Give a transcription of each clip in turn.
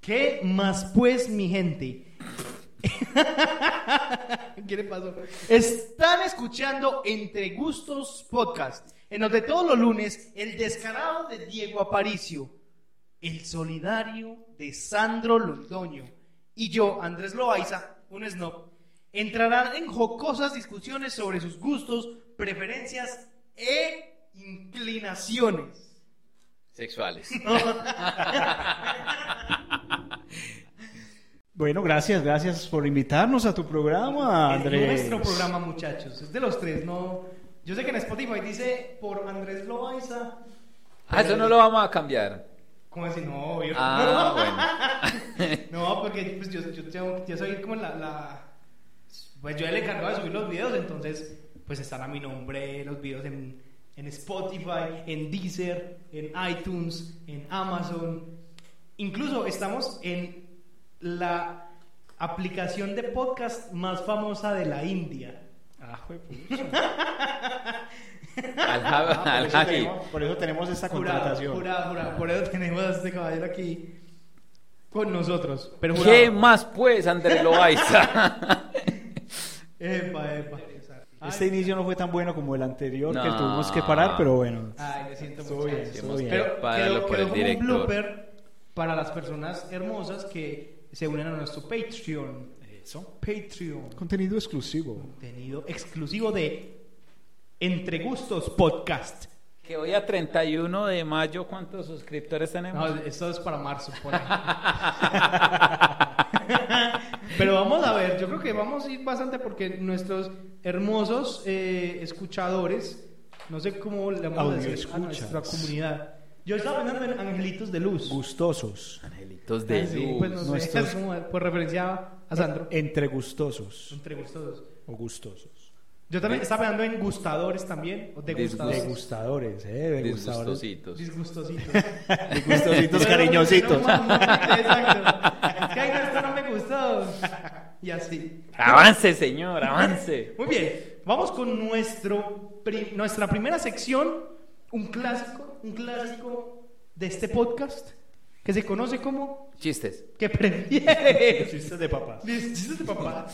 ¿Qué más pues, mi gente? ¿Qué le pasó? Están escuchando Entre Gustos Podcast, en donde todos los lunes el descarado de Diego Aparicio, el solidario de Sandro Londoño y yo, Andrés Loaiza, un snob, entrarán en jocosas discusiones sobre sus gustos, preferencias e inclinaciones. Sexuales. Bueno, gracias, gracias por invitarnos a tu programa, Andrés. Es nuestro programa, muchachos. Es de los tres, no. Yo sé que en Spotify dice por Andrés Loaiza. Ah, eso no lo vamos a cambiar. ¿Cómo decir? No, obvio. Ah, bueno. no, porque pues, yo, yo, tengo- yo soy como la, la- Pues yo le encargado de subir los videos, entonces pues están a mi nombre los videos en, en Spotify, en Deezer, en iTunes, en Amazon. Incluso estamos en la aplicación de podcast más famosa de la India. Ah, Ah, por, eso tenemos, por eso tenemos esta Jurado, contratación. jurado, jurado. Por eso tenemos a este caballero aquí con nosotros. Pero ¿Qué más pues, Andrés Loaiza? Epa, epa. Este Ay, inicio no fue tan bueno como el anterior, que tuvimos que parar, pero bueno. Ay, le siento mucho. bien, Pero quedó, por quedó el como un blooper para las personas hermosas que se unen a nuestro Patreon. Eso. Patreon. Contenido exclusivo. Contenido exclusivo de Entre Gustos Podcast. Que hoy a 31 de mayo, ¿cuántos suscriptores tenemos? No, esto es para marzo, por ahí. Pero vamos a ver, yo creo que vamos a ir bastante porque nuestros hermosos eh, escuchadores, no sé cómo le vamos a decir a nuestra comunidad. Yo estaba pensando en angelitos de luz. Gustosos. Angelitos de sí, luz. pues no sé, Nuestros- es como por referencia a Sandro. Entre gustosos. Entre gustosos. O gustosos. Yo también estaba pensando en gustadores también, o degustadores. Degustadores, eh. Degustadores. Disgustositos. Disgustositos. Degustositos cariñositos. No, no, Exacto. Es que ay, no, esto no me gustó. Y así. Avance, señor, avance. Muy bien, vamos con nuestro pri- nuestra primera sección, un clásico, un clásico de este podcast que se conoce como Chistes. ¿Qué prefieres? Chistes de papás. Chistes de papá.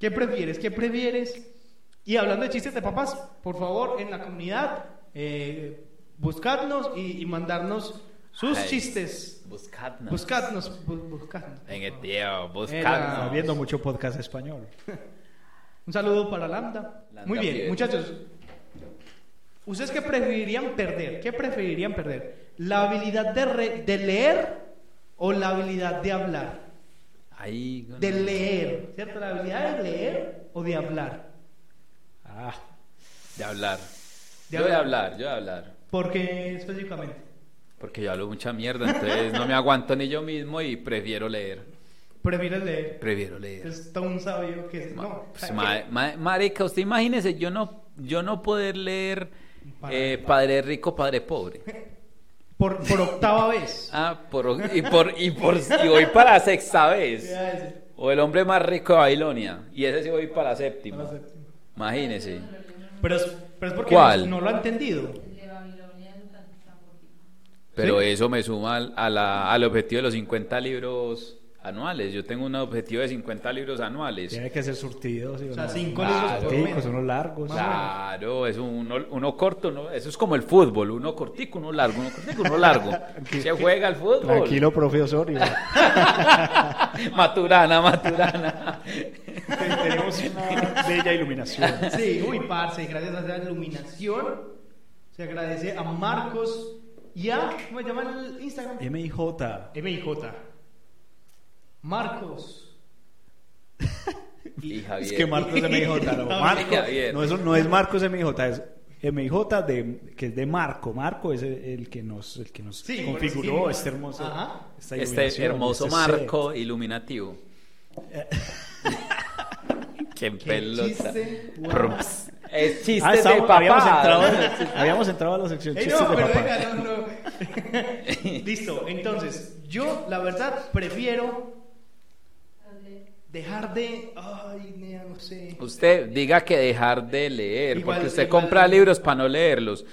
¿Qué prefieres? ¿Qué prefieres? Y hablando de chistes de papás, por favor, en la comunidad, eh, buscadnos y, y mandarnos sus Ay, chistes. Buscadnos. Buscadnos, bu- buscadnos. En el tío, Era- buscadnos. Está viendo mucho podcast español. Un saludo para Lambda. Lambda Muy bien, Piedra. muchachos. ¿Ustedes qué preferirían perder? ¿Qué preferirían perder? ¿La habilidad de, re- de leer o la habilidad de hablar? Ahí. De leer, ¿cierto? ¿La habilidad de leer o de hablar? Ah, De hablar. De yo de hablar. hablar, yo de hablar. ¿Por qué específicamente? Porque yo hablo mucha mierda, entonces no me aguanto ni yo mismo y prefiero leer. Prefieres leer. Prefiero leer. Es un sabio que Ma- no. pues, ma- ma- marica, usted imagínese, yo no, yo no poder leer Padre- eh, Padre Rico, Padre Pobre. Por, por octava vez. Ah, por, y por, y por, y voy para la sexta vez. O el hombre más rico de Babilonia. Y ese sí voy para la séptima. para la séptima. Imagínese. Pero es, pero es porque ¿Cuál? No, no lo ha entendido. El de Babilonia es tan, tan cortito. Pero ¿Sí? eso me suma al, a la- al objetivo de los 50 libros anuales. Yo tengo un objetivo de 50 libros anuales. tiene que ser surtido. ¿sí O sea, no? cinco Claro. libros unos largos. Claro, es uno, uno corto, ¿no? eso es como el fútbol, uno cortico, uno largo, uno cortico, uno largo. Se juega el fútbol. Tranquilo, profe Osorio. maturana, maturana. Tenemos una bella iluminación. Sí, uy, parce, gracias a esa iluminación se agradece a Marcos y a, ¿cómo se llama el Instagram? MIJ. MIJ. Marcos. Y Javier. Es que Marcos MIJ. No, No, Marcos, no, eso no es Marcos MIJ, es MIJ de, que es de Marco. Marco es el, el que nos, el que nos Sí, configuró este hermoso, esta Este hermoso este marco iluminativo. Qué pelota. chiste, wow. Es set. chistes Ah, de papá. habíamos, entrado, habíamos entrado a la sección chistes no, de papá. venga, no, no. Listo, entonces, yo la verdad prefiero dejar de... Ay, no sé. Usted diga que dejar de leer, Igual- porque usted igual- compra libros para no leerlos.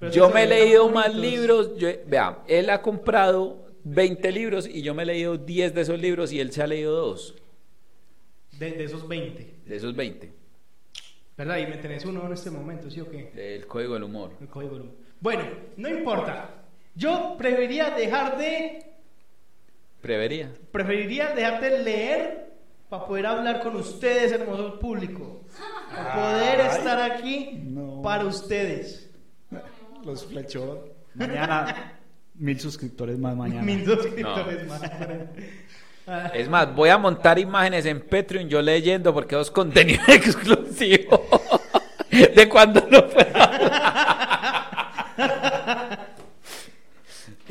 Pero yo me he leído más bonitos. libros. Yo, vea, él ha comprado 20 libros y yo me he leído 10 de esos libros y él se ha leído dos De, de esos 20. de esos 20. ¿Verdad? Y me tenés uno en este momento, ¿sí o qué? El código del humor. El código Lum. Bueno, no importa. Yo preferiría dejar de... Prevería. Preferiría dejar de leer para poder hablar con ustedes, hermoso público. Para poder estar aquí no. para ustedes. Los flechó. Mañana, mil suscriptores más mañana. Mil suscriptores más. Es más, voy a montar imágenes en Patreon yo leyendo porque es contenido exclusivo de cuando no fuera.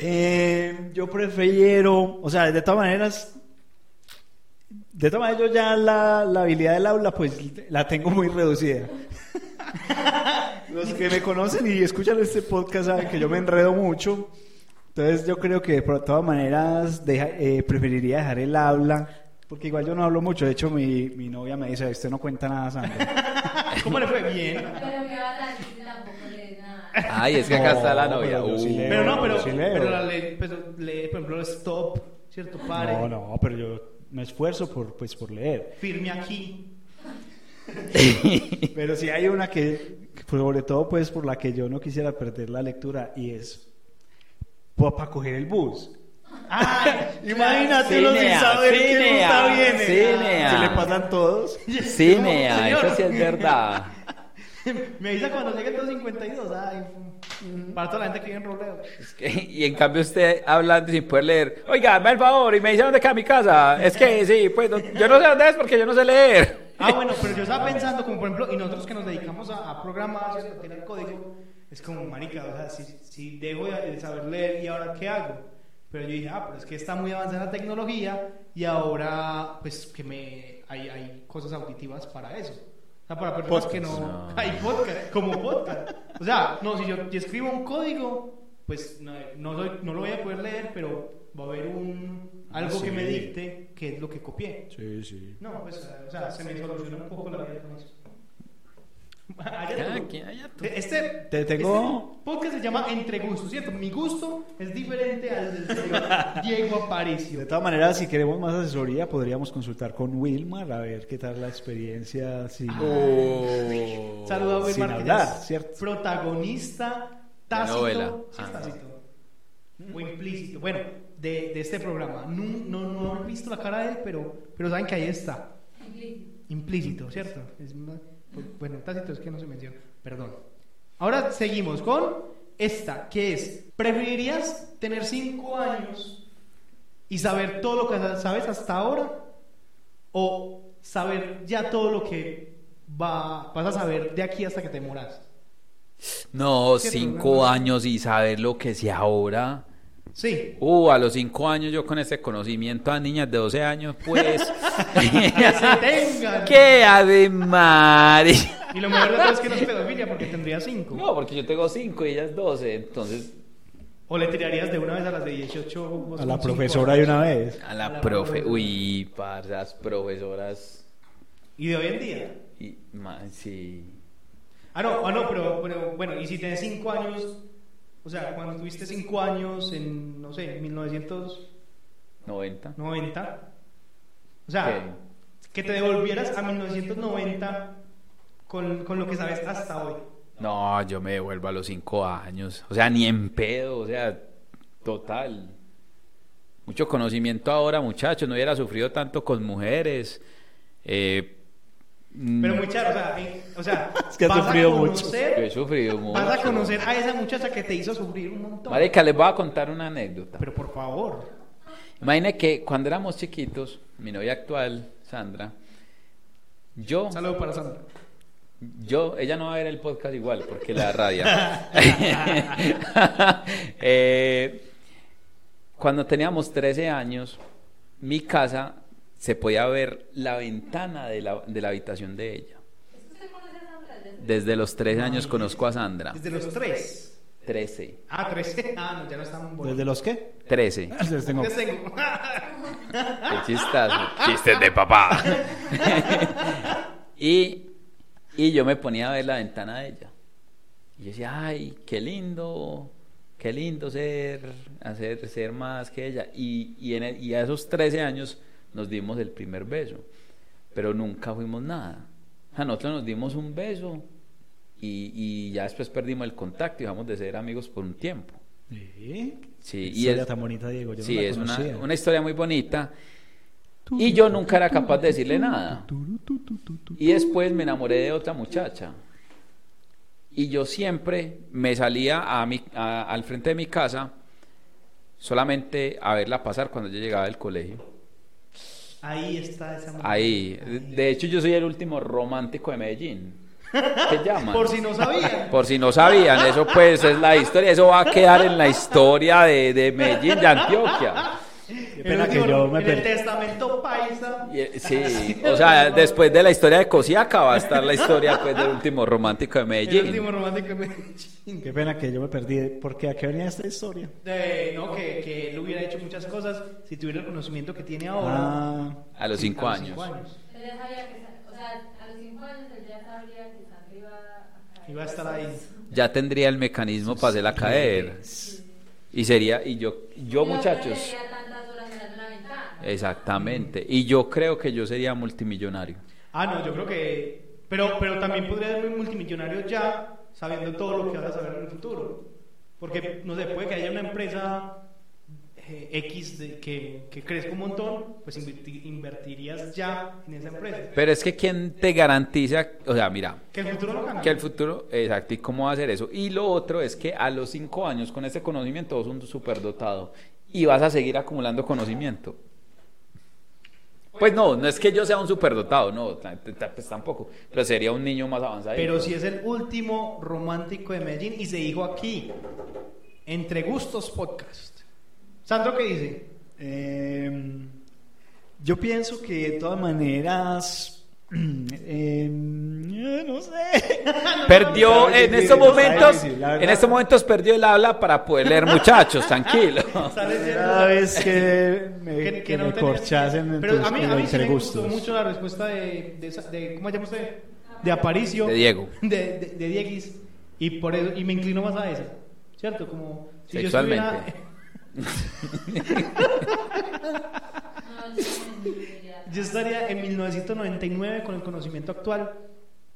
Eh, yo prefiero, o sea, de todas maneras, de todas maneras yo ya la, la habilidad del aula pues la tengo muy reducida. Los que me conocen y escuchan este podcast saben que yo me enredo mucho. Entonces yo creo que de todas maneras deja- eh, preferiría dejar el habla, porque igual yo no hablo mucho. De hecho mi, mi novia me dice, usted no cuenta nada, Sandra. ¿Cómo le fue? Bien. Ay, es que acá está la No, novia. pero yo sí Uh. leo. Pero no, pero, sí leo. pero la ley, pero lee, por ejemplo, stop, ¿cierto? Pare. No, no, pero yo me esfuerzo por, pues, por leer. Firme aquí. Pero sí hay una que, que sobre todo pues por la que yo no quisiera perder la lectura y es para coger el bus. Ay, Imagínate uno sin Cinea, saber qué cinea, ruta viene. cinea. Se le pasan todos. Cine, Señor. eso sí es verdad. Me avisa cuando llegue el 252. Ay, para toda la gente que vive en Roleo. Es que- y en cambio usted hablando sin poder leer, oiga, me el favor y me dice dónde queda mi casa. Es que sí, pues no- yo no sé dónde es porque yo no sé leer. Ah, bueno, pero yo estaba pensando, como por ejemplo, y nosotros que nos dedicamos a, a programar, ¿cierto? a tirar código, es como, marica, o sea, si, si dejo de saber leer, ¿y ahora qué hago? Pero yo dije, ah, pero es que está muy avanzada la tecnología y ahora, pues, que me hay, hay cosas auditivas para eso. O sea, para personas que no... No. Hay podcast, como podcast. O sea, no, si yo si escribo un código, pues no, no, soy- no lo voy a poder leer, pero va a haber un algo que me Sí. dicte qué es lo que copié. Sí, sí. No, pues, o sea, se me soluciona un poco la vida con eso. Allá allá tú. Este, Te tengo- este podcast se llama Entre Gustos, ¿cierto? Mi gusto es diferente al del señor Diego Aparicio. De todas maneras, si queremos más asesoría, podríamos consultar con Wilmar a ver qué tal la experiencia. sin- Oh. Saludos a Wilmar, hablar, ¿cierto? protagonista tácito. novela. ¿sí Ah. tácito? O implícito. Bueno, de, de este programa. No, no, no he visto la cara de él, pero, pero saben que ahí está. Implícito. Implícito, ¿cierto? Es más- bueno, tácito es que no se menciona. Perdón. Ahora seguimos con esta, que es, ¿preferirías tener cinco años y saber todo lo que sabes hasta ahora? ¿O saber ya todo lo que va, vas a saber de aquí hasta que te mueras? No, cinco años y saber lo que sé ahora. Sí. Uh, a los cinco años yo con este conocimiento a niñas de 12 años, pues... Que se tengan. ¡Qué además! Y lo mejor de todo es que no es pedofilia porque tendría cinco. No, porque yo tengo cinco y ellas 12, entonces O le tirarías de una vez a las de 18. vos A la profesora de una vez. a la A la profe... profe. Uy, parce, las profesoras... Y de hoy en día. Y, ma, sí... Ah, no, ah, no, pero, pero bueno, y si tenés 5 años, o sea, cuando tuviste 5 años en, no sé, 1990, 90. o sea, que te devolvieras a 1990 con, con lo que sabes hasta hoy. No, yo me devuelvo a los cinco años. O sea, ni en pedo, o sea, total. Mucho conocimiento ahora, muchachos. No hubiera sufrido tanto con mujeres. Eh, Pero muy charo, o sea, eh, o sea Es que has vas a sufrido mucho. conocer- yo he sufrido mucho. Vas a conocer a esa muchacha que te hizo sufrir un montón. Marica, les voy a contar una anécdota. Pero por favor. Imagine que cuando éramos chiquitos, mi novia actual, Sandra, yo, Un saludo para Sandra. yo, ella no va a ver el podcast igual porque la radia. Eh, cuando teníamos 13 años, mi casa se podía ver la ventana de la, de la habitación de ella. ¿Es que usted conoce a Sandra? desde- los 13 años conozco a Sandra. Desde los 3. 13. Ah, 13. Ah, no, ya no estamos ¿Desde los qué? 13. Les tengo. Les tengo. Qué chistazo. Chistes de papá. y, y yo me ponía a ver la ventana de ella. Y yo decía, ay, qué lindo, qué lindo ser, hacer, ser más que ella. Y, y, en el- y a esos 13 años nos dimos el primer beso, pero nunca fuimos nada. Sea, nosotros nos dimos un beso y, y ya después perdimos el contacto y dejamos de ser amigos por un tiempo. Sí. Sí, y historia es- tan bonita, Diego. Yo no sí, la es una, conocía. una historia muy bonita. Y yo nunca era capaz de decirle nada. Y después me enamoré de otra muchacha. Y yo siempre me salía a mi, a- al frente de mi casa solamente a verla pasar cuando yo llegaba del colegio. Ahí está esa mujer. Ahí. De hecho, yo soy el último romántico de Medellín. ¿Qué llaman? Por si no sabían. Por si no sabían, eso pues es la historia, eso va a quedar en la historia de, de Medellín, de Antioquia. Qué El pena que yo me en el perdí. testamento paisa. Y, eh, Sí, o sea, después de la historia de Cosiaca va a estar la historia pues, del último romántico de El Medellín. último romántico de Medellín. Qué pena que yo me perdí. Porque a qué venía esta historia. De- no, que, que él hubiera hecho muchas cosas si tuviera el conocimiento que tiene ahora. Ah, A los cinco A los años. cinco años. Él ya sabía que, Sa- o sea, a los 5 años él ya sabría que Sandra iba a estar ahí. Ya tendría el mecanismo para hacerla caer. Y sería, y yo, yo muchachos, perdería tantas horas mirando la ventana. Exactamente. Y yo creo que yo sería multimillonario. Ah, no, yo creo que. Pero, pero también podría ser multimillonario ya, sabiendo todo lo que vas a saber en el futuro. Porque, no sé, puede que haya una empresa eh, X de- que, que crezca un montón, pues inverti- invertirías ya en esa empresa. Pero es que ¿quién te garantiza? O sea, mira, Que el futuro no cambie. que el futuro, exacto, y cómo va a hacer eso. Y lo otro es que a los cinco años, con ese conocimiento, vos un superdotado y vas a seguir acumulando conocimiento. Pues no, no es que yo sea un superdotado, no, pues tampoco, pero sería un niño más avanzado. Pero si es el último romántico de Medellín y se dijo aquí, entre gustos podcast. Sandro, ¿qué dice? Eh, yo pienso que de todas maneras, eh, no sé. Perdió en estos momentos, en estos momentos perdió el habla para poder leer muchachos, tranquilo. Cada vez que me, que, que que no me corchasen en Pero a mí, a mí los sí me gustó mucho la respuesta de, de, esa- de- ¿cómo se llama usted? De Aparicio. De Diego. De, de, de Dieguis. Y, por eso, y me inclino más a esa. ¿Cierto? Como si Sexualmente. estuviera... Yo diría. Yo estaría en 1999 con el conocimiento actual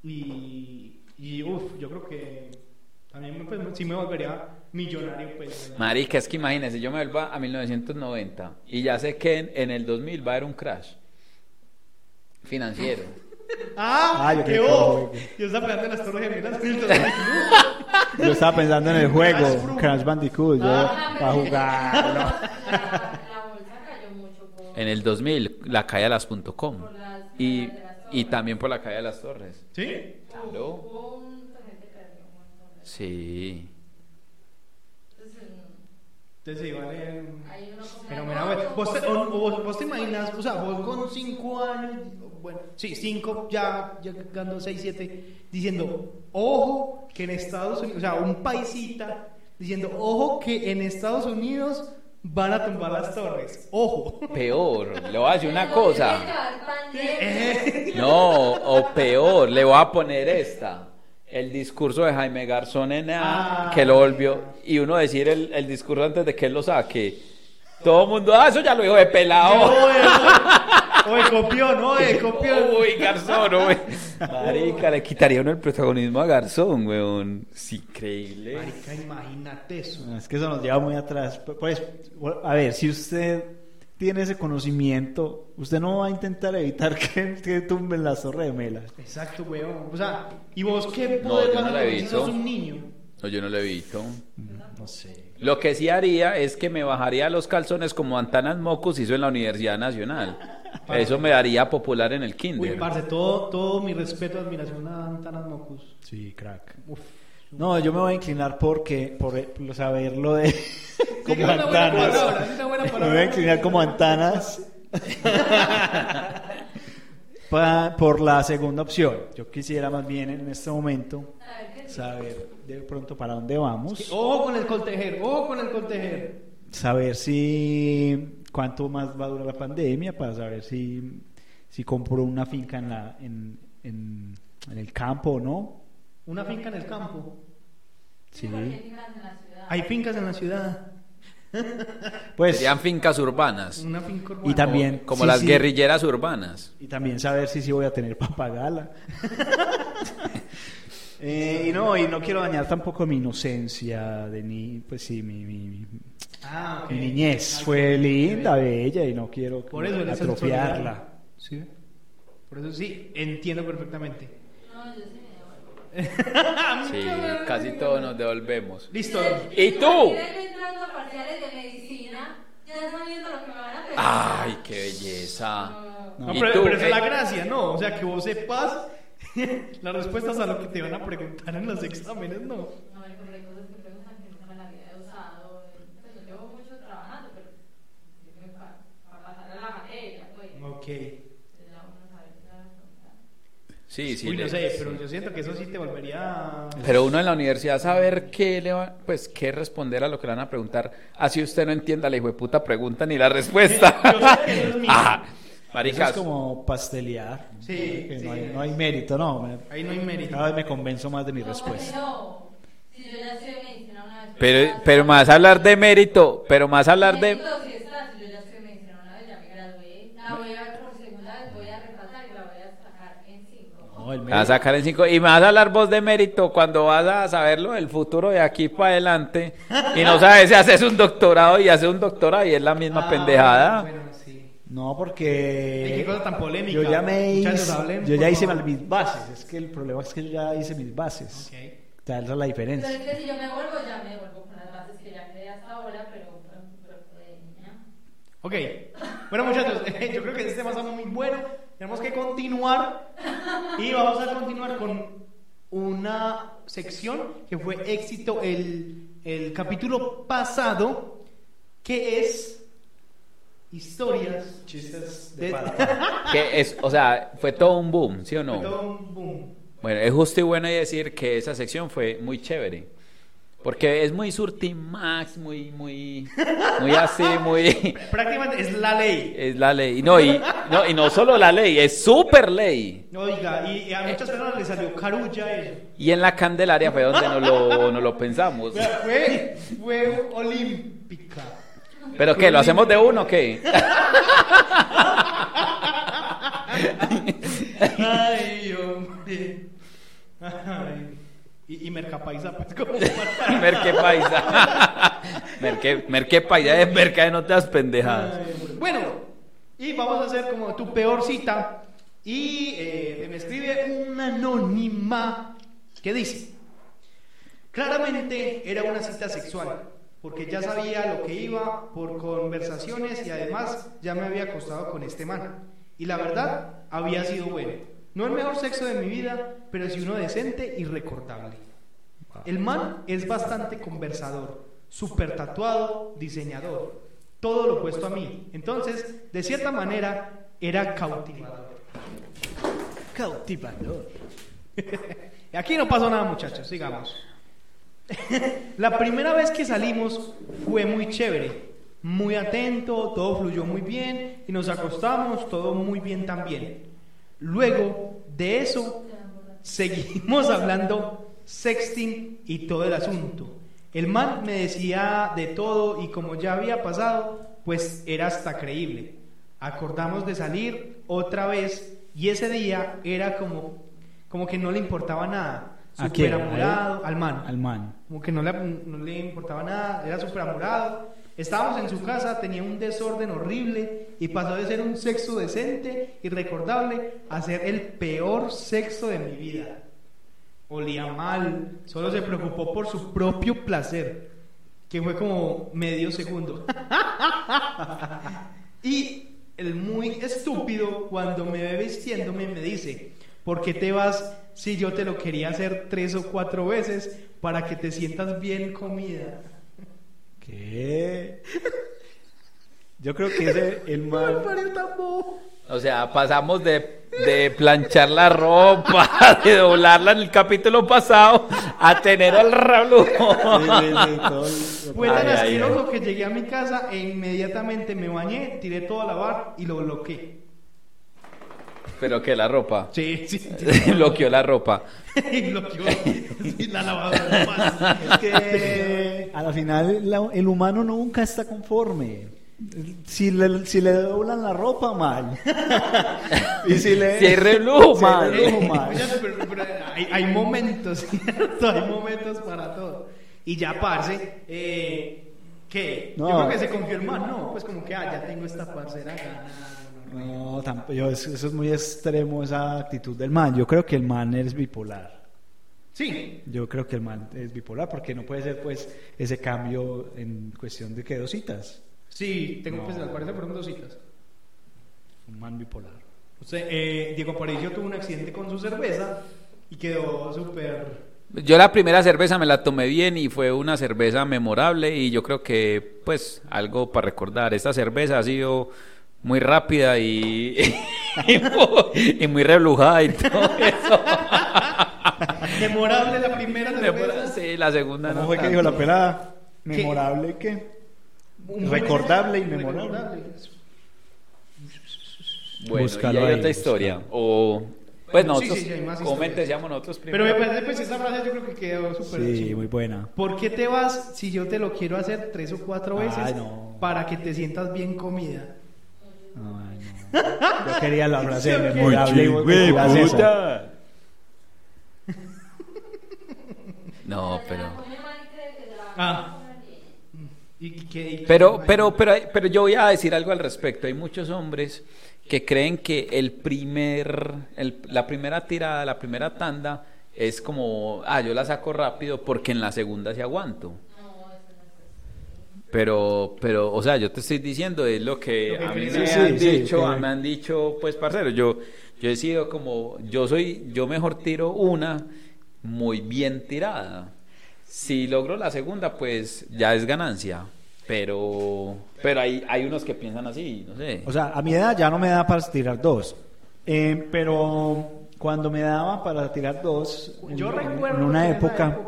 y, y uff, yo creo que también me, pues, sí me volvería millonario. Pues, Marica, es que imagínense, yo me vuelvo a 1990 y ya sé que en, en el 2000 va a haber un crash financiero. ¡Ah! Ah, yo ¡Qué! Yo estaba pensando en las torres gemelas. en el 2001. Yo estaba pensando en el juego. Crash Bandicoot, yo Ah, para jugar. La, la bolsa cayó mucho por, En el 2000, la caída de las.com y, y también por la caída de las torres. ¿Sí? Claro. Sí. Entonces, sí, vale. ahí uno como Pero no, mira, güey, yo vos te, o- vos, vos te imaginas, o sea, vos con 5 años, bueno, sí, 5, ya llegando a 6, 7, diciendo, ojo, que en Estados Unidos, o sea, un paisita diciendo, ojo, que en Estados Unidos van a tumbar las torres, ojo. Peor, le voy a decir una cosa. No, o peor, le voy a poner esta. El discurso de Jaime Garzón en Ah. que lo volvió. Y uno decir el, el discurso antes de que él lo saque. Todo el mundo, ah, eso ya lo dijo de pelado. Oye, copió, no, oye, copió. Uy, Garzón, uy. Marica, le quitaría uno el protagonismo a Garzón, weón. Es increíble. Marica, imagínate eso. Es que eso nos lleva muy atrás. Pues, a ver, si usted tiene ese conocimiento, usted no va a intentar evitar que, que tumben las torres gemelas. Exacto, weón. O sea, ¿y vos qué No, poder yo vas no a la he tener si visto. sos un niño? No, yo no lo he visto. No sé. Lo que sí haría es que me bajaría los calzones como Antanas Mocos hizo en la Universidad Nacional. Eso me daría popular en el Uy, kinder. parce, todo, todo mi respeto y admiración a Antanas Mocus. Sí, crack. Uf. No, yo me voy a inclinar porque por, por saber lo de como buena antanas. palabra, Me voy a inclinar como antanas. Pa- por la segunda opción. Yo quisiera más bien en este momento A ver, ¿qué saber de pronto para dónde vamos. Ojo con el coltejer, ojo con el coltejer. Saber si cuánto más va a durar la pandemia para saber si, si compro una finca en, la, en, en, en el campo o no. Una finca en el campo. Sí. hay fincas en la ciudad. Pues, Serían fincas urbanas, Una finca y también, como sí, las sí, guerrilleras urbanas. Y también saber si sí voy a tener papagala. Eh, y no, y no quiero dañar tampoco mi inocencia de ni, pues sí, mi, mi, mi- Ah, ok. mi niñez Ah, fue linda, bella y no quiero Por eso atrofiarla. ¿Sí? Por eso sí, entiendo perfectamente. No, yo sí me devuelvo. Sí, casi todos nos devolvemos. Listo. ¿Y tú? Imagínate entrando a parciales de medicina, ya sabiendo lo que me van a preguntar. Ay, qué belleza. No, ¿Y pero, tú? pero esa es la Eh, gracia, ¿no? O sea, que vos sepas las respuestas a lo que te van a preguntar en los exámenes, ¿no? No, como hay cosas que preguntan que nunca en la vida he usado. Pues yo llevo mucho trabajando, pero sirve para, para pasar a la materia, pues. Ok. Sí, sí. Uy, no sé, pero yo siento que eso sí te volvería... Pero uno en la universidad saber qué le va, pues qué responder a lo que le van a preguntar. Así usted no entienda la hijo de puta pregunta ni la respuesta. Yo sé que eso es mío. ah, Eso maricas. es como pastelear. Sí, Que sí. no, hay, no hay mérito, no. me- Ahí no hay mérito. Cada vez me convenzo más de mi No, respuesta. No, si yo ya en medicina una vez. Pero, pero más hablar de mérito, pero más hablar de... Mérito sí está, si yo ya estoy en medicina una vez, ya me gradué. La voy a ver por segunda vez, voy a repasar y la voy a sacar en cinco. No, el Me vas a sacar en cinco. Y me vas a hablar vos de mérito cuando vas a saberlo del futuro de aquí para adelante. Y no sabes si haces un doctorado y haces un doctorado y es la misma Ah, pendejada. Bueno, bueno, sí. No, porque. Qué cosa tan polémica. Yo ya me hice, yo ya hice favor. mis bases. Es que el problema es que yo ya hice mis bases. Ok. O sea, esa es la Pero diferencia. es que si yo me vuelvo, ya me vuelvo con las bases que ya creé hasta ahora, pero, pero, pero niña. Ok. Bueno, muchachos, yo creo que este tema está muy bueno. Tenemos que continuar. Y vamos a continuar con una sección que fue éxito el, el capítulo pasado, que es historias, chistes de... Que es, o sea, fue todo un boom, ¿sí o Fue no? todo un boom. Bueno, es justo y bueno decir que esa sección fue muy chévere. Porque es muy surtimax, muy, muy, muy así, muy... Prácticamente es la ley. Es la ley. No, y no, y no solo la ley, es super ley. Oiga, y, y a muchas personas les salió carulla eso. Y en la Candelaria fue donde no lo, no lo pensamos. Fue, fue olímpica. ¿Pero qué? ¿Lo hacemos de uno o qué? Ay, hombre. Ay. Y, y Mercapaisa, pues como Merque paisa. Merque, merque paisa es merca de no te das pendejadas. Ay. Bueno, y vamos a hacer como tu peor cita. Y eh, me escribe una anónima que dice: Claramente era una cita sexual, porque ya sabía lo que iba por conversaciones y además ya me había acostado con este man. Y la verdad, había sido bueno. No el mejor sexo de mi vida, pero sí uno decente y recordable. El man es bastante conversador, súper tatuado, diseñador, todo lo opuesto a mí. Entonces, de cierta manera, era cautivador. Cautivador. Aquí no pasó nada, muchachos, sigamos. La primera vez que salimos fue muy chévere, muy atento, todo fluyó muy bien y nos acostamos, todo muy bien también. Luego de eso, seguimos hablando sexting y todo el asunto. El man me decía de todo y como ya había pasado, pues era hasta creíble. Acordamos de salir otra vez y ese día era como, como que no le importaba nada. ¿A Súper amurado, al man. Al man. Como que no le, no le importaba nada, era súper amurado. Estábamos en su casa, tenía un desorden horrible y pasó de ser un sexo decente y recordable a ser el peor sexo de mi vida. Olía mal, solo se preocupó por su propio placer, que fue como medio segundo. y el muy estúpido, cuando me ve vistiéndome, me dice, ¿por qué te vas si yo te lo quería hacer tres o cuatro veces para que te sientas bien comida? ¿Qué? Yo creo que ese, el bobo. O sea, pasamos de, de planchar la ropa, de doblarla en el capítulo pasado, a tener todo el- Fue tan asqueroso que llegué a mi casa e inmediatamente me bañé, tiré todo a lavar y lo bloqueé. Pero que la ropa. Sí, sí. Bloqueó la ropa. bloqueó sí, la lavadora. más. Es que a la final la- el humano nunca está conforme. Si le, si le doblan la ropa, mal. y si le... Si hay Si hay mal. reblujo, mal. Oye, pero- pero hay, hay momentos, ¿cierto? Hay momentos para todo. Y ya, parce, eh, ¿qué? Yo creo que se confió el man, ¿no? Pues como que, ah, ya tengo esta parcera ganada. No, tampoco, yo- eso, eso es muy extremo, esa actitud del man. Yo creo que el man es bipolar. Sí, Yo creo que el man es bipolar porque no puede ser pues ese cambio en cuestión de que dos citas. sí, tengo pues, al parecer fueron dos citas. Un man bipolar. Usted, eh, Diego Aparicio tuvo un accidente con su cerveza y quedó súper... Yo la primera cerveza me la tomé bien y fue una cerveza memorable y yo creo que pues algo para recordar. Esta cerveza ha sido muy rápida y, y, muy, y muy reblujada y todo eso. Memorable la primera cerveza. Sí, la segunda ¿Cómo no fue que dijo la pelada? Memorable buen- recordable y memorable. Bueno, Búscalo y hay ahí, otra historia. O pues Sí, nosotros, sí, sí, hay más ¿cómo historias. decíamos nosotros Pero primero? me parece pues esa frase yo creo que quedó súper Sí, muy buena. ¿Por qué te vas si yo te lo quiero hacer tres o cuatro Ay, veces no. para que te sientas bien comida? Ay, no. Yo quería la frase memorable y vos me tiras esa. No, pero Ah. comer bien. ¿Y qué- y- Pero, pero, pero, pero yo voy a decir algo al respecto. Hay muchos hombres que creen que el primer, el- la primera tirada, la primera tanda es como, ah, yo la saco rápido porque en la segunda se aguanto. Pero, pero, o sea, yo te estoy diciendo es lo que a mí me Sí, han sí, dicho, me han dicho, pues, parcero, yo, yo he sido como, yo soy, yo mejor tiro una muy bien tirada. Si logro la segunda, pues ya es ganancia. Pero, pero hay, hay unos que piensan así, no sé. O sea, a mi edad ya no me da para tirar dos. Eh, pero cuando me daba para tirar dos, en, Yo en- recuerdo en una época,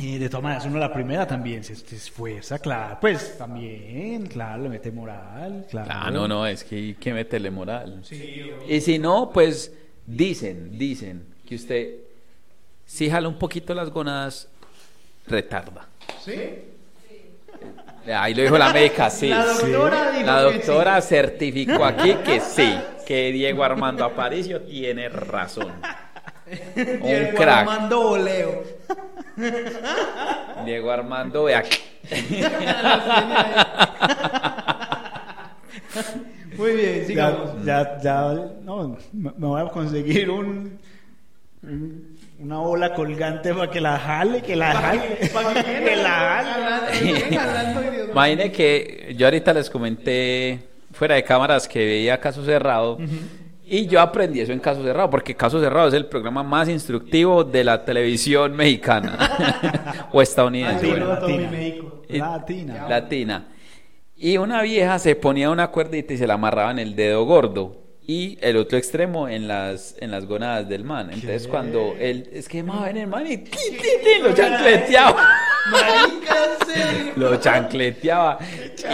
eh, de todas maneras, uno la primera también se, se esfuerza, claro. Pues también, claro, le mete moral, claro. Ah, no, no, es que hay que meterle moral. Sí, Y si no, pues dicen, dicen que usted, si jala un poquito las gonadas, retarda. ¿Sí? Ahí lo dijo la médica, sí. La doctora dijo La doctora certificó aquí que sí, que Diego Armando Aparicio tiene razón. Un Diego crack. Armando Boleo. Diego Armando, vea. Muy bien, sigamos. Ya, ya, ya, no, me voy a conseguir un, un- una bola colgante para que la jale, que la jale, Pa' que que la jale. Imagine que yo ahorita les comenté fuera de cámaras que veía Caso Cerrado y yo aprendí eso en Caso Cerrado porque Caso Cerrado es el programa más instructivo de la televisión mexicana o estadounidense. sí, bueno. latina. Latina. Latina. Y una vieja se ponía una cuerdita y se la amarraba en el dedo gordo y el otro extremo en las en las gonadas del man. Entonces cuando él es que más ven el man y ti, ti, ti, lo chancleteaba. Lo chancleteaba.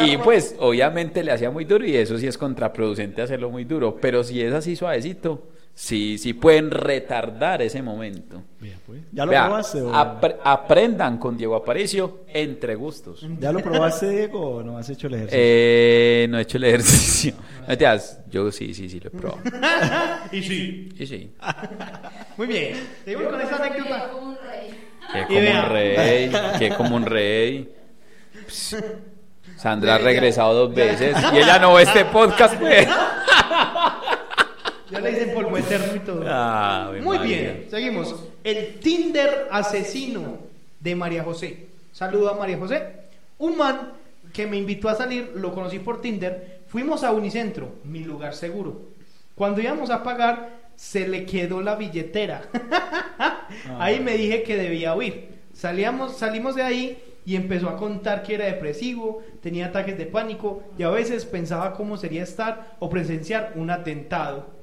Y pues, obviamente le hacía muy duro y eso sí es contraproducente hacerlo muy duro. Pero si es así suavecito, sí, sí pueden retardar ese momento. Pues. ¿Ya lo Vea, probaste? o- apre- aprendan con Diego Aparicio entre gustos. ¿Ya lo probaste, Diego, o no has hecho el ejercicio? Eh, no he hecho el ejercicio. No yo sí, sí, sí, lo he probado. Y sí. Sí, sí. Muy bien. Seguimos con esa anécdota. Como un rey. Que Y como un rey, que como un rey. Sandra ha regresado dos veces y ella no ve este podcast, pues. Ya le dicen polvo eterno y todo. Ave Muy María. bien, seguimos. El Tinder asesino de María José. Saludo a María José. Un man que me invitó a salir, lo conocí por Tinder. Fuimos a Unicentro, mi lugar seguro. Cuando íbamos a pagar, se le quedó la billetera. Ahí me dije que debía huir. Salíamos, salimos de ahí y empezó a contar que era depresivo, tenía ataques de pánico y a veces pensaba cómo sería estar o presenciar un atentado.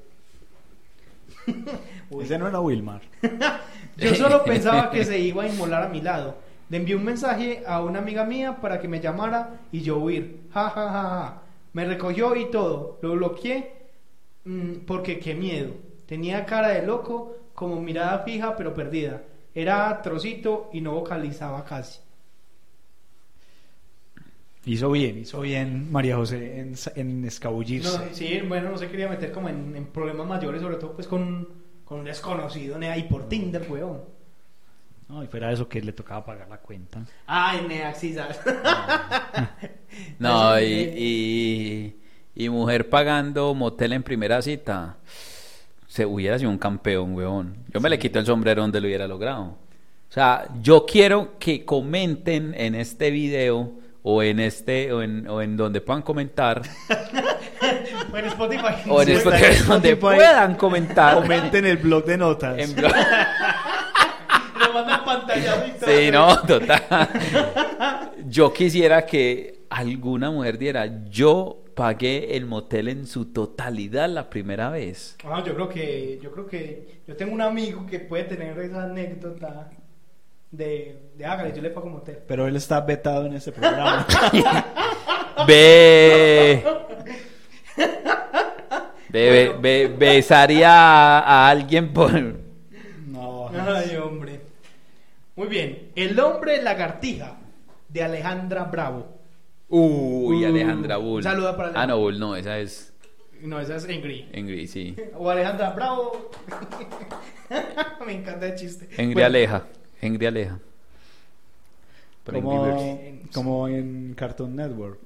Ese no era Wilmar. Yo solo pensaba que se iba a inmolar a mi lado. Le envié un mensaje a una amiga mía para que me llamara y yo huir. Ja, ja, ja, ja. Me recogió y todo. Lo bloqueé mm, porque qué miedo. Tenía cara de loco, como mirada fija pero perdida. Era trocito y no vocalizaba casi. Hizo bien, hizo bien María José en, en escabullirse. No, sí, bueno, no se quería meter como en, en problemas mayores, sobre todo pues con, con un desconocido, ne, ahí por Tinder, weón. No, y fuera eso que le tocaba pagar la cuenta. Ay, Nea, sí, ¿sabes? No, y, Eso, y, y mujer pagando motel en primera cita. Se hubiera sido un campeón, weón. Yo me le quito el sombrero donde lo hubiera logrado. O sea, yo quiero que comenten en este video o en este o en, o en donde puedan comentar o en Spotify. o en Spotify, en donde Spotify. puedan comentar. Comenten el blog de notas. En blog. Lo mandan. Sí, no, total. Yo quisiera que alguna mujer diera, yo pagué el motel en su totalidad la primera vez. Ah, yo creo que, yo creo que, yo tengo un amigo que puede tener esa anécdota de, de hágale, yo le pago motel. Pero él está vetado en este programa. Ve. Ve- ve- besaría a, a alguien por. no. Ay, hombre. Muy bien, El hombre lagartija de Alejandra Bravo. Uy, Uh, Alejandra Bull. saluda para Ah, no, Bull, no, esa es No, esa es Engri. Engri, sí. O Alejandra Bravo. Me encanta el chiste. Engri Bueno, Aleja. Engri Aleja. Como, como en Cartoon Network.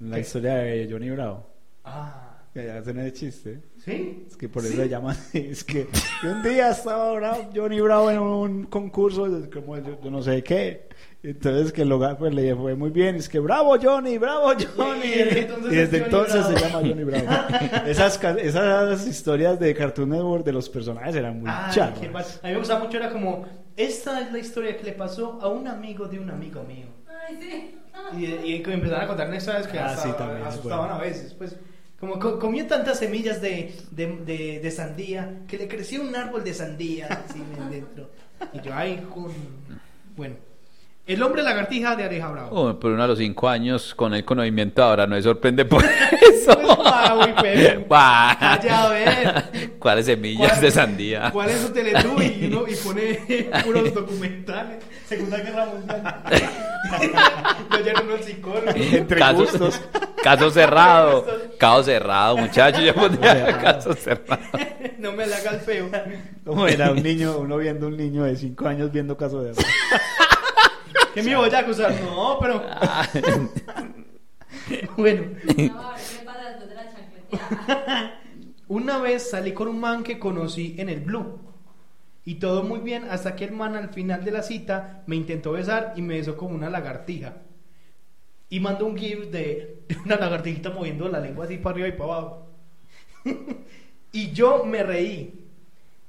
La ¿Qué? historia de Johnny Bravo. Ah, ya hacen el chiste. ¿sí? Es que por eso se llama así. Es que un día estaba Bravo- Johnny Bravo en un concurso, como yo, yo no sé qué. Entonces que el hogar pues, le fue muy bien. Es que bravo Johnny, bravo Johnny. Y desde entonces Y desde Johnny entonces se llama Johnny Bravo. Esas, esas historias de Cartoon Network de los personajes eran muy Ay. A mí me gustaba mucho, era como, esta es la historia que le pasó a un amigo de un amigo mío. Ay, sí. Y, y que empezaron a contar historias que Ah, hasta sí, también asustaban bueno. a veces. Pues, como co- comió tantas semillas de, de, de, de sandía que le creció un árbol de sandía así dentro. Y yo, ay. Bueno. El hombre lagartija de Areja Bravo. Oh, pero uno a los cinco años con el conocimiento ahora no se sorprende por eso. Pues, ah, Bah. Vaya a ver. ¿Cuáles semillas ¿Cuál- de sandía? ¿Cuál es su Teletubby? Y, uno- y pone puros documentales. Segunda Guerra Mundial. Lo llenan unos psicólogos. Entre Caso, gustos. caso cerrado. Caso cerrado, muchachos. Yo pondría caso cerrado. No me le haga el feo. Como era un niño, uno viendo un niño de 5 años viendo caso de error. ¿Qué me voy a acusar? No, pero. bueno, una vez salí con un man que conocí en el Blue. Y todo muy bien hasta que el man al final de la cita me intentó besar y me besó como una lagartija. Y mandó un gif de, de una lagartijita moviendo la lengua así para arriba y para abajo. y yo me reí.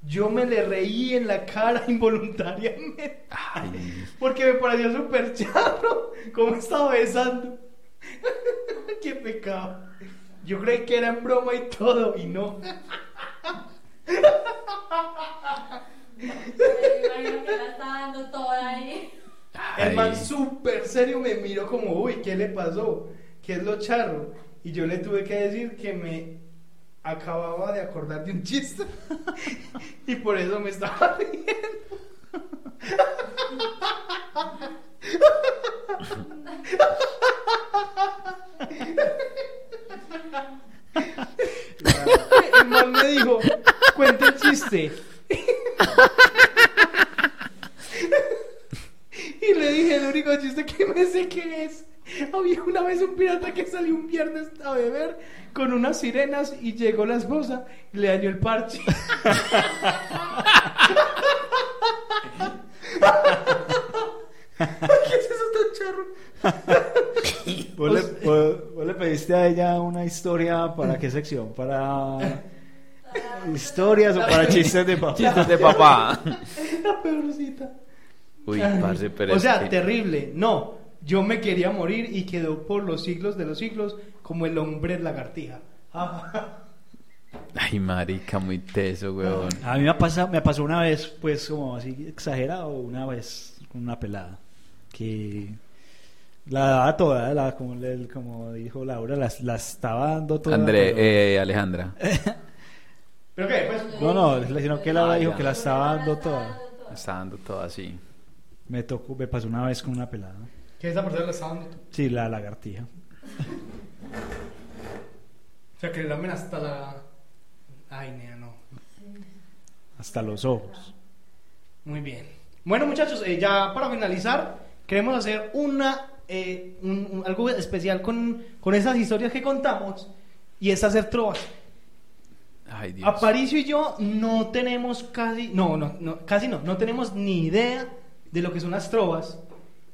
Yo me le reí en la cara involuntariamente. Ay, Porque me pareció súper charro cómo estaba besando. Qué pecado. Yo creí que era en broma y todo, y no. El man súper serio me miró como, uy, ¿qué le pasó? ¿Qué es lo charro? Y yo le tuve que decir que me acababa de acordar de un chiste. y por eso me estaba riendo. El man me dijo, cuenta el chiste. Y le dije, el único chiste que me sé que es. Había una vez un pirata que salió un viernes a beber con unas sirenas y llegó la esposa y le dañó el parche. ¿Qué es eso tan charro? ¿Vos, le, vos- vos le pediste a ella una historia para qué sección? ¿Para historias o para chistes de papá? Chistes de papá. La peorcita. Uy, parce, pero o sea, terrible. No, yo me quería morir y quedó por los siglos de los siglos como el hombre lagartija. Ay, marica, muy teso, weón. A mí me, pasa, me pasó una vez, pues como así exagerado, una vez con una pelada que la daba toda, la, como, como dijo Laura, la, la estaba dando toda. André, pero- eh, Alejandra. ¿Pero qué? Pues, No, no, sino que Laura Ah, dijo que la estaba dando toda. Está dando todo así. Me tocó, me pasó una vez con una pelada. Que esa persona la está dando tú. Sí, la lagartija. O sea, que le lamen hasta la... Ay, nea, no. Hasta los ojos. Muy bien. Bueno, muchachos, eh, ya para finalizar, queremos hacer una eh, un- un- algo especial con, con esas historias que contamos y es hacer trovas. Ay, Dios. Aparicio y yo no tenemos casi, no, no, no, casi no, no tenemos ni idea de lo que son las trovas.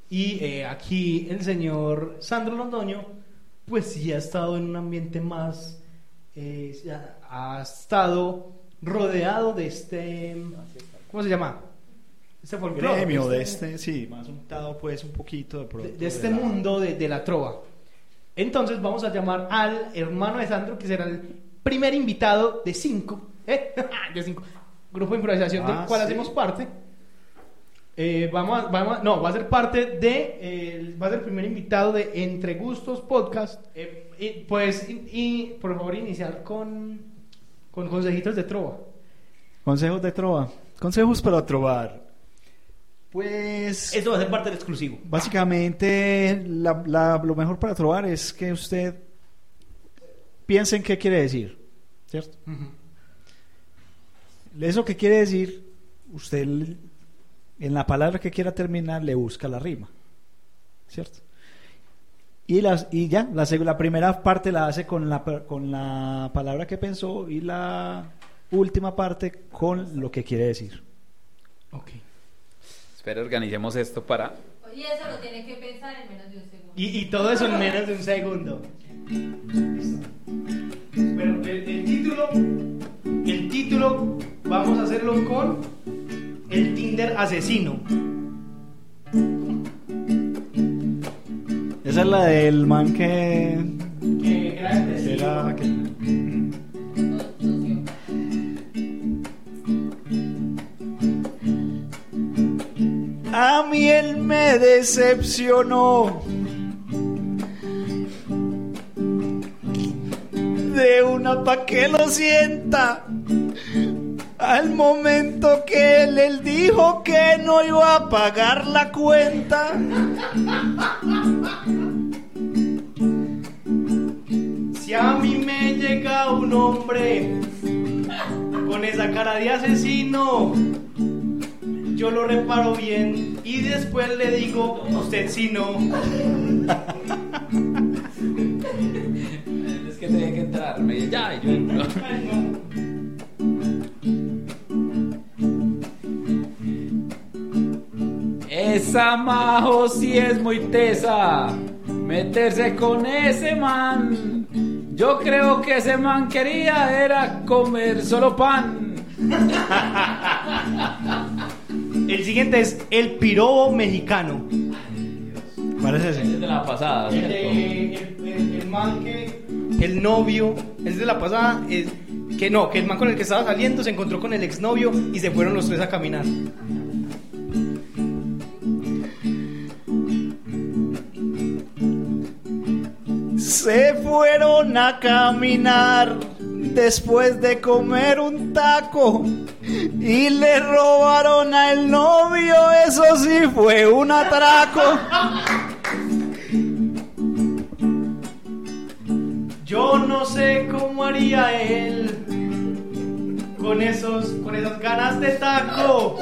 Y eh, aquí el señor Sandro Londoño, pues sí ha estado en un ambiente más, eh, ha estado rodeado de este, ¿cómo se llama? Este folclore, Gremio de este, sí, más untado pues un poquito de pronto. de, de este la- mundo de, de la trova. Entonces vamos a llamar al hermano de Sandro, que será el primer invitado de cinco, ¿eh? de cinco, grupo de improvisación Ah, del cual sí. hacemos parte. Eh, vamos, a- vamos a- no, va a ser parte de, eh, va a ser el primer invitado de Entre Gustos Podcast. Eh, y, pues, y, y, por favor, iniciar con, con consejitos de trova. Consejos de trova. Consejos para trovar. Pues Esto va a ser parte del exclusivo. básicamente la- la- lo mejor para trovar es que usted piense en qué quiere decir, ¿cierto? Ujú. Eso que quiere decir, usted en la palabra que quiera terminar le busca la rima, ¿cierto? Y, las, y ya, la, la primera parte la hace con la, con la palabra que pensó y la última parte con lo que quiere decir. Ok. Espera, organicemos esto para. Y eso lo tiene que pensar en menos de un segundo. Y, y todo eso en menos de un segundo. El, el título, el título, vamos a hacerlo con el Tinder asesino. Esa es la del man que Que era era... que-. A mí él me decepcionó. De una pa' que lo sienta. Al momento que él, él dijo que no iba a pagar la cuenta. Si a mí me llega un hombre con esa cara de asesino, yo lo reparo bien y después le digo, usted sí no. Es que tenía que entrar. Me dije, ya, y yo entro. Esa majo sí es muy tesa. Meterse con ese man. Yo creo que ese man quería era comer solo pan. El siguiente es el pirobo mexicano. ¿Cuál es ese? Es de la pasada, El, ¿cierto? de- el- el- el man que el novio, es de la pasada, es, que no, que el man con el que estaba saliendo se encontró con el exnovio y se fueron los tres a caminar. Se fueron a caminar después de comer un taco y le robaron al novio, eso sí fue un atraco. Yo no sé cómo haría él con esos, con esas ganas de taco.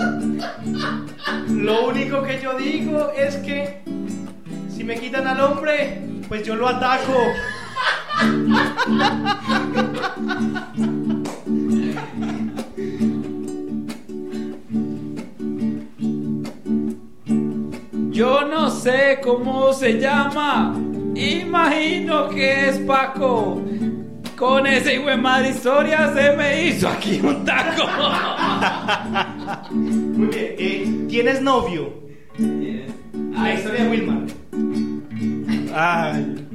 Lo único que yo digo es que si me quitan al hombre, pues yo lo ataco. Yo no sé cómo se llama. Imagino que es Paco. Con ese hijo de madre historia se me hizo aquí un taco. Muy bien, eh, ¿tienes novio? La historia de Wilmar. Ay.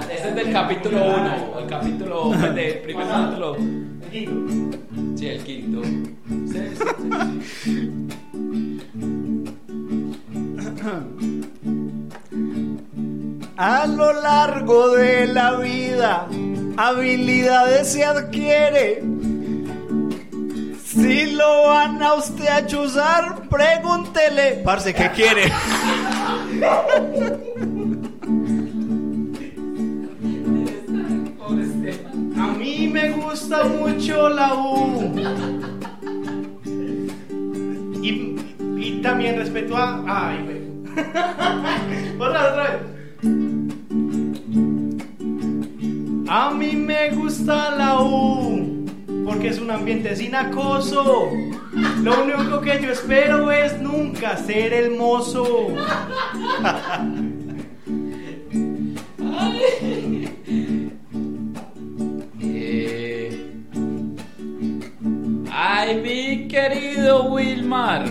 Este es del capítulo 1, el capítulo, pues, del primer capítulo. El quinto. Sí, el quinto. Sí, sí. A lo largo de la vida, habilidades se adquiere. Si lo van a usted a chuzar, pregúntele. Parce, ¿qué quiere? me gusta mucho la U. Y, también respeto a. Ay, güey. otra otra vez. A mí me gusta la U. Porque es un ambiente sin acoso. Lo único que yo espero es nunca ser el mozo. querido Wilmar,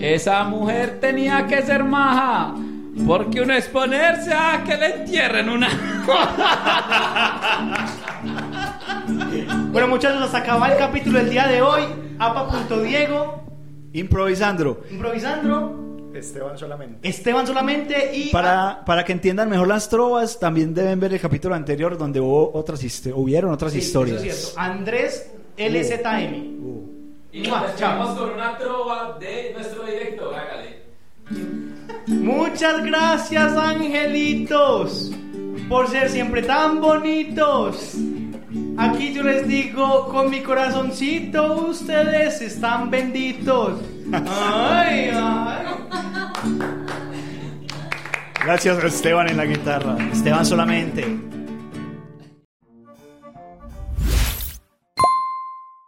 esa mujer tenía que ser maja, porque uno es ponerse a que le entierren una. Bueno, muchachos, hasta acaba el capítulo del día de hoy. Apa.diego, Improvisando. improvisando. Esteban solamente. Esteban solamente y. Para, para que entiendan mejor las trovas, también deben ver el capítulo anterior donde hubo otras hubieron otras Sí, historias. eso es cierto. Andrés LZM. Y nos despedimos con una trova de nuestro directo, hágale. Muchas gracias, angelitos, por ser siempre tan bonitos. Aquí yo les digo con mi corazoncito, ustedes están benditos. Ay, ay. Gracias Esteban en la guitarra. Esteban solamente.